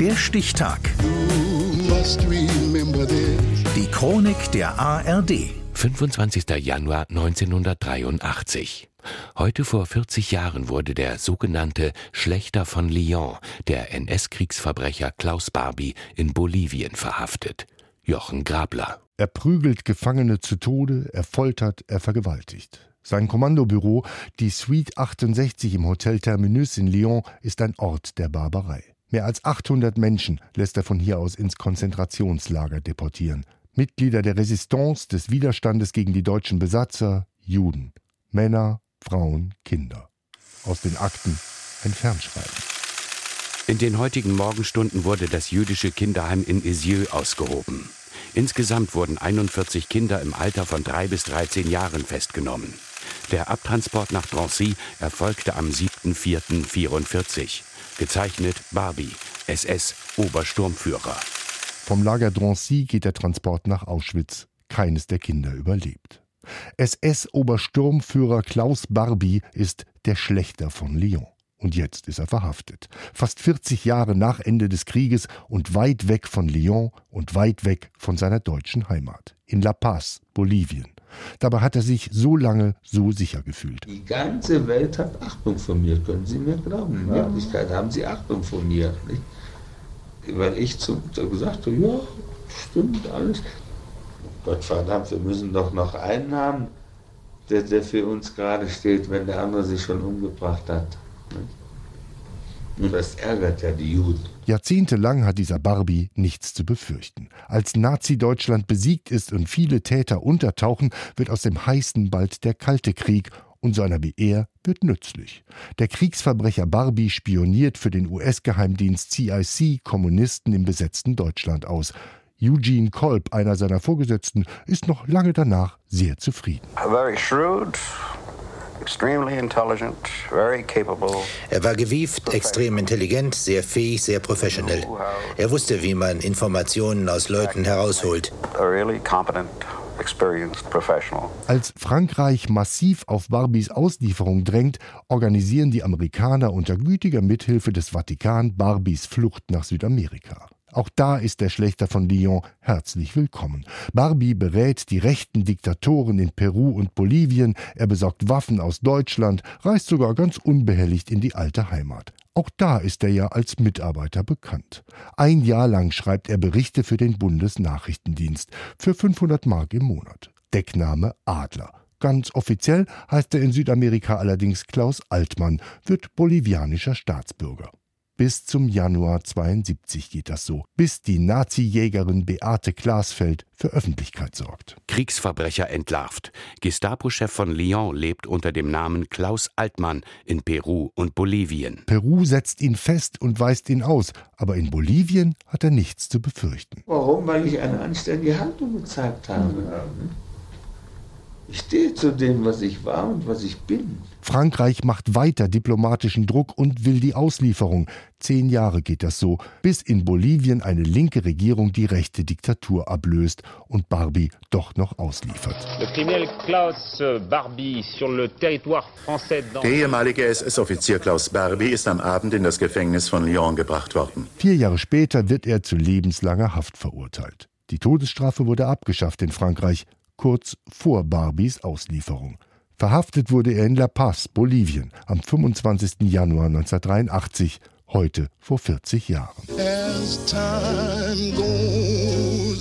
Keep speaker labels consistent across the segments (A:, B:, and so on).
A: Der Stichtag. Die Chronik der ARD.
B: 25. Januar 1983. Heute vor 40 Jahren wurde der sogenannte Schlechter von Lyon, der NS-Kriegsverbrecher Klaus Barbie, in Bolivien verhaftet. Jochen Grabler.
C: Er prügelt Gefangene zu Tode, er foltert, er vergewaltigt. Sein Kommandobüro, die Suite 68 im Hotel Terminus in Lyon, ist ein Ort der Barbarei. Mehr als 800 Menschen lässt er von hier aus ins Konzentrationslager deportieren. Mitglieder der Resistance, des Widerstandes gegen die deutschen Besatzer, Juden. Männer, Frauen, Kinder. Aus den Akten ein Fernschreiben.
B: In den heutigen Morgenstunden wurde das jüdische Kinderheim in Isieux ausgehoben. Insgesamt wurden 41 Kinder im Alter von drei bis 13 Jahren festgenommen. Der Abtransport nach Drancy erfolgte am 7.4.44. Gezeichnet Barbie, SS Obersturmführer.
C: Vom Lager Drancy geht der Transport nach Auschwitz. Keines der Kinder überlebt. SS-Obersturmführer Klaus Barbie ist der Schlechter von Lyon. Und jetzt ist er verhaftet. Fast 40 Jahre nach Ende des Krieges und weit weg von Lyon und weit weg von seiner deutschen Heimat. In La Paz, Bolivien. Dabei hat er sich so lange so sicher gefühlt.
D: Die ganze Welt hat Achtung vor mir, können Sie mir glauben. In Wirklichkeit haben Sie Achtung vor mir. Nicht? Weil ich zum, gesagt habe, ja, stimmt alles. Gott verdammt, wir müssen doch noch einen haben, der, der für uns gerade steht, wenn der andere sich schon umgebracht hat. Und das ärgert ja die Juden.
C: Jahrzehntelang hat dieser Barbie nichts zu befürchten. Als Nazi-Deutschland besiegt ist und viele Täter untertauchen, wird aus dem heißen bald der Kalte Krieg und so einer wie er wird nützlich. Der Kriegsverbrecher Barbie spioniert für den US-Geheimdienst CIC Kommunisten im besetzten Deutschland aus. Eugene Kolb, einer seiner Vorgesetzten, ist noch lange danach sehr zufrieden.
E: Very shrewd,
F: er war gewieft, extrem intelligent, sehr fähig, sehr professionell. Er wusste, wie man Informationen aus Leuten herausholt.
C: Als Frankreich massiv auf Barbies Auslieferung drängt, organisieren die Amerikaner unter gütiger Mithilfe des Vatikan Barbies Flucht nach Südamerika. Auch da ist der Schlechter von Lyon herzlich willkommen. Barbie berät die rechten Diktatoren in Peru und Bolivien, er besorgt Waffen aus Deutschland, reist sogar ganz unbehelligt in die alte Heimat. Auch da ist er ja als Mitarbeiter bekannt. Ein Jahr lang schreibt er Berichte für den Bundesnachrichtendienst für 500 Mark im Monat. Deckname Adler. Ganz offiziell heißt er in Südamerika allerdings Klaus Altmann, wird bolivianischer Staatsbürger. Bis zum Januar 72 geht das so, bis die Nazi-Jägerin Beate Glasfeld für Öffentlichkeit sorgt.
B: Kriegsverbrecher entlarvt. Gestapo-Chef von Lyon lebt unter dem Namen Klaus Altmann in Peru und Bolivien.
C: Peru setzt ihn fest und weist ihn aus, aber in Bolivien hat er nichts zu befürchten.
D: Warum? Weil ich eine anständige Haltung gezeigt habe. Mhm. Ich stehe zu dem, was ich war und was ich bin.
C: Frankreich macht weiter diplomatischen Druck und will die Auslieferung. Zehn Jahre geht das so, bis in Bolivien eine linke Regierung die rechte Diktatur ablöst und Barbie doch noch ausliefert.
G: Der ehemalige SS-Offizier Klaus Barbie ist am Abend in das Gefängnis von Lyon gebracht worden.
C: Vier Jahre später wird er zu lebenslanger Haft verurteilt. Die Todesstrafe wurde abgeschafft in Frankreich kurz vor Barbies Auslieferung. Verhaftet wurde er in La Paz, Bolivien, am 25. Januar 1983, heute vor 40 Jahren.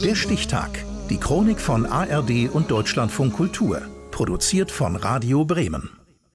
A: Der Stichtag. Die Chronik von ARD und Deutschlandfunk Kultur. Produziert von Radio Bremen.